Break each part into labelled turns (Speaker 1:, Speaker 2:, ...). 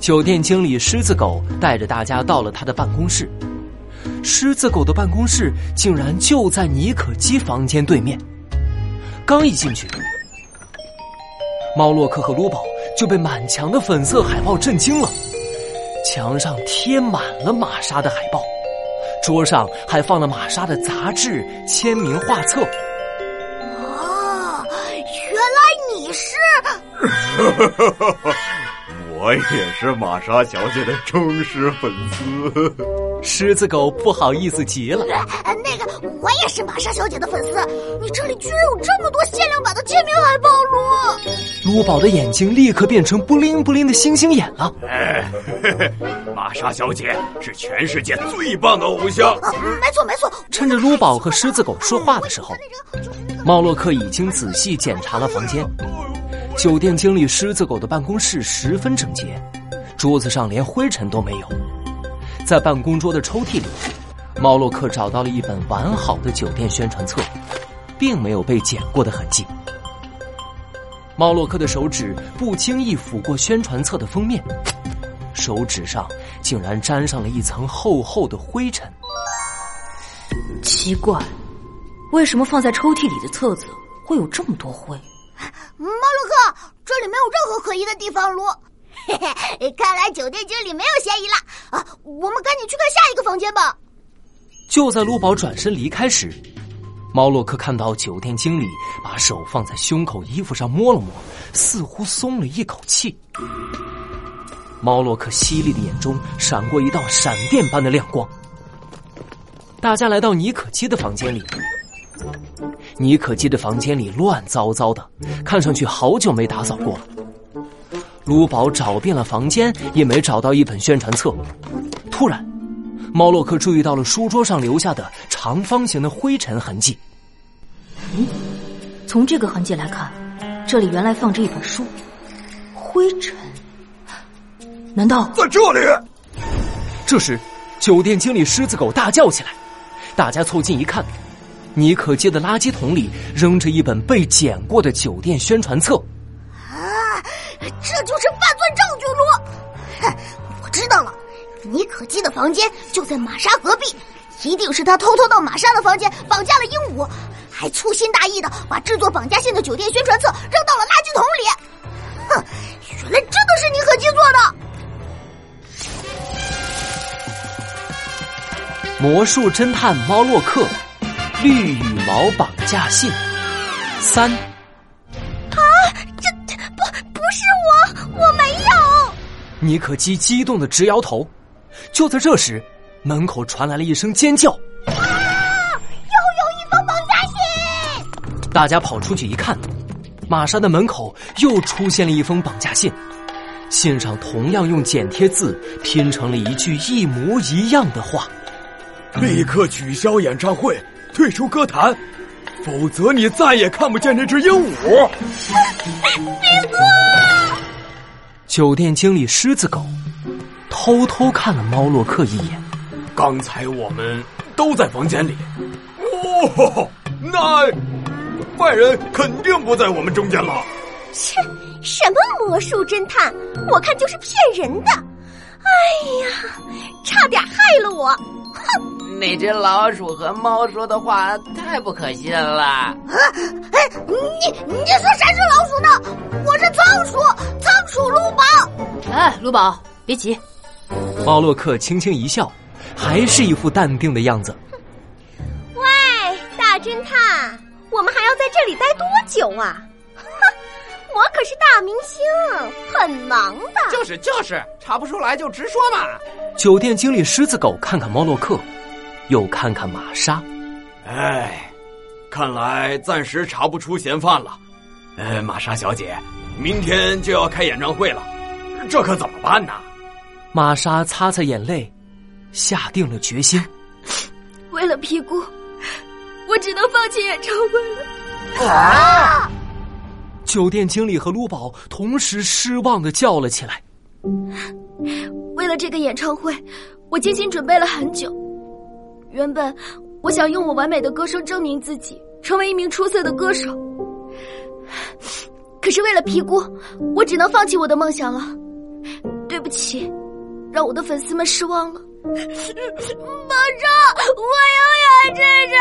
Speaker 1: 酒店经理狮子狗带着大家到了他的办公室。狮子狗的办公室竟然就在尼可基房间对面。刚一进去，猫洛克和卢宝就被满墙的粉色海报震惊了。墙上贴满了玛莎的海报，桌上还放了玛莎的杂志、签名画册。
Speaker 2: 哦，原来你是。
Speaker 3: 我也是玛莎小姐的忠实粉丝。
Speaker 1: 狮子狗不好意思极了。
Speaker 2: 那个，我也是玛莎小姐的粉丝。你这里居然有这么多限量版的签名海报
Speaker 1: 卢！卢宝的眼睛立刻变成布灵布灵的星星眼了。哎，
Speaker 3: 玛莎小姐是全世界最棒的偶像。
Speaker 2: 没错没错。
Speaker 1: 趁着卢宝和狮子狗说话的时候，猫洛克已经仔细检查了房间。酒店经理狮子狗的办公室十分整洁，桌子上连灰尘都没有。在办公桌的抽屉里，猫洛克找到了一本完好的酒店宣传册，并没有被剪过的痕迹。猫洛克的手指不经意抚过宣传册的封面，手指上竟然沾上了一层厚厚的灰尘。
Speaker 4: 奇怪，为什么放在抽屉里的册子会有这么多灰？
Speaker 2: 猫洛克，这里没有任何可疑的地方，卢。嘿嘿，看来酒店经理没有嫌疑了啊！我们赶紧去看下一个房间吧。
Speaker 1: 就在卢宝转身离开时，猫洛克看到酒店经理把手放在胸口衣服上摸了摸，似乎松了一口气。猫洛克犀利的眼中闪过一道闪电般的亮光。大家来到妮可基的房间里。妮可基的房间里乱糟糟的，看上去好久没打扫过了。卢宝找遍了房间，也没找到一本宣传册。突然，猫洛克注意到了书桌上留下的长方形的灰尘痕迹。
Speaker 4: 嗯，从这个痕迹来看，这里原来放着一本书。灰尘？难道
Speaker 3: 在这里？
Speaker 1: 这时，酒店经理狮子狗大叫起来，大家凑近一看。妮可街的垃圾桶里扔着一本被剪过的酒店宣传册，
Speaker 2: 啊，这就是犯罪证据罗！我知道了，妮可基的房间就在玛莎隔壁，一定是他偷偷到玛莎的房间绑架了鹦鹉，还粗心大意的把制作绑架信的酒店宣传册扔到了垃圾桶里。哼，原来真的是妮可基做
Speaker 1: 的！魔术侦探猫洛克。绿羽毛绑架信三
Speaker 2: 啊！这不不是我，我没有。
Speaker 1: 尼可基激动的直摇头。就在这时，门口传来了一声尖叫：“啊！
Speaker 2: 又有一封绑架信！”
Speaker 1: 大家跑出去一看，玛莎的门口又出现了一封绑架信，信上同样用剪贴字拼成了一句一模一样的话：“
Speaker 3: 立刻取消演唱会。”退出歌坛，否则你再也看不见这只鹦鹉。
Speaker 2: 别哥，
Speaker 1: 酒店经理狮子狗偷偷看了猫洛克一眼。
Speaker 3: 刚才我们都在房间里。哦，那坏人肯定不在我们中间了。
Speaker 2: 切，什么魔术侦探？我看就是骗人的。哎呀，差点害了我。
Speaker 5: 哼！那只老鼠和猫说的话太不可信了。啊！
Speaker 2: 哎，你你说谁是老鼠呢？我是仓鼠，仓鼠卢宝。
Speaker 4: 哎，卢宝，别急。
Speaker 1: 猫洛克轻轻一笑，还是一副淡定的样子。
Speaker 2: 喂，大侦探，我们还要在这里待多久啊？我可是大明星，很忙的。
Speaker 5: 就是就是，查不出来就直说嘛。
Speaker 1: 酒店经理狮子狗看看猫洛克，又看看玛莎。
Speaker 3: 哎，看来暂时查不出嫌犯了。呃，玛莎小姐，明天就要开演唱会了，这可怎么办呢？
Speaker 1: 玛莎擦擦眼泪，下定了决心。
Speaker 4: 为了皮姑，我只能放弃演唱会
Speaker 2: 了。啊！
Speaker 1: 酒店经理和卢宝同时失望的叫了起来。
Speaker 4: 为了这个演唱会，我精心准备了很久。原本我想用我完美的歌声证明自己，成为一名出色的歌手。可是为了皮姑，我只能放弃我的梦想了。对不起，让我的粉丝们失望了。马莎，我永
Speaker 3: 远支持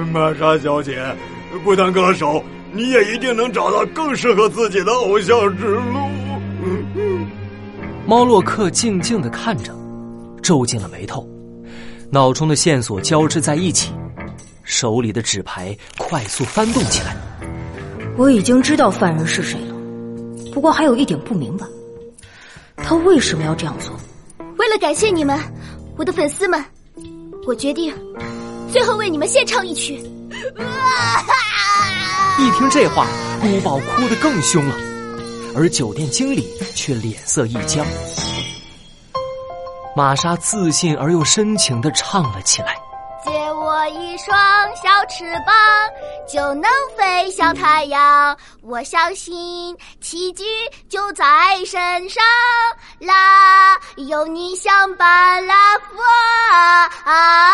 Speaker 3: 你。玛莎小姐，不当歌手，你也一定能找到更适合自己的偶像之路。
Speaker 1: 猫洛克静静的看着，皱紧了眉头，脑中的线索交织在一起，手里的纸牌快速翻动起来。
Speaker 6: 我已经知道犯人是谁了，不过还有一点不明白。他为什么要这样做？
Speaker 4: 为了感谢你们，我的粉丝们，我决定最后为你们献唱一曲。
Speaker 1: 一听这话，孤宝哭得更凶了，而酒店经理却脸色一僵。玛莎自信而又深情的唱了起来。
Speaker 4: 借我一双小翅膀，就能飞向太阳。我相信奇迹就在身上，啦，有你相伴啦，啊！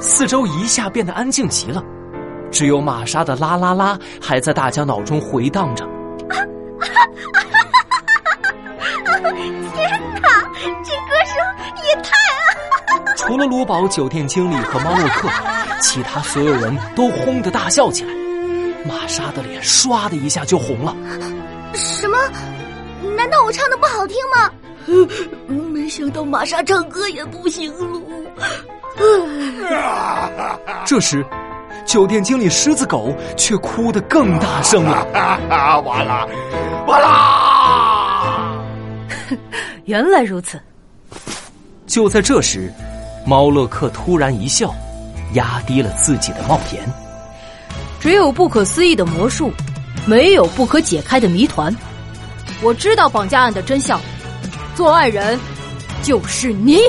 Speaker 1: 四周一下变得安静极了，只有玛莎的啦啦啦还在大家脑中回荡着。
Speaker 4: 天哪，这歌声也太……
Speaker 1: 除了卢宝酒店经理和猫洛克，其他所有人都轰的大笑起来。玛莎的脸唰的一下就红了。
Speaker 4: 什么？难道我唱的不好听吗？没想到玛莎唱歌也不行了。
Speaker 1: 这时，酒店经理狮子狗却哭得更大声了。
Speaker 3: 完了，完了！
Speaker 6: 原来如此。
Speaker 1: 就在这时。猫乐克突然一笑，压低了自己的帽檐。
Speaker 6: 只有不可思议的魔术，没有不可解开的谜团。我知道绑架案的真相，作案人就是你。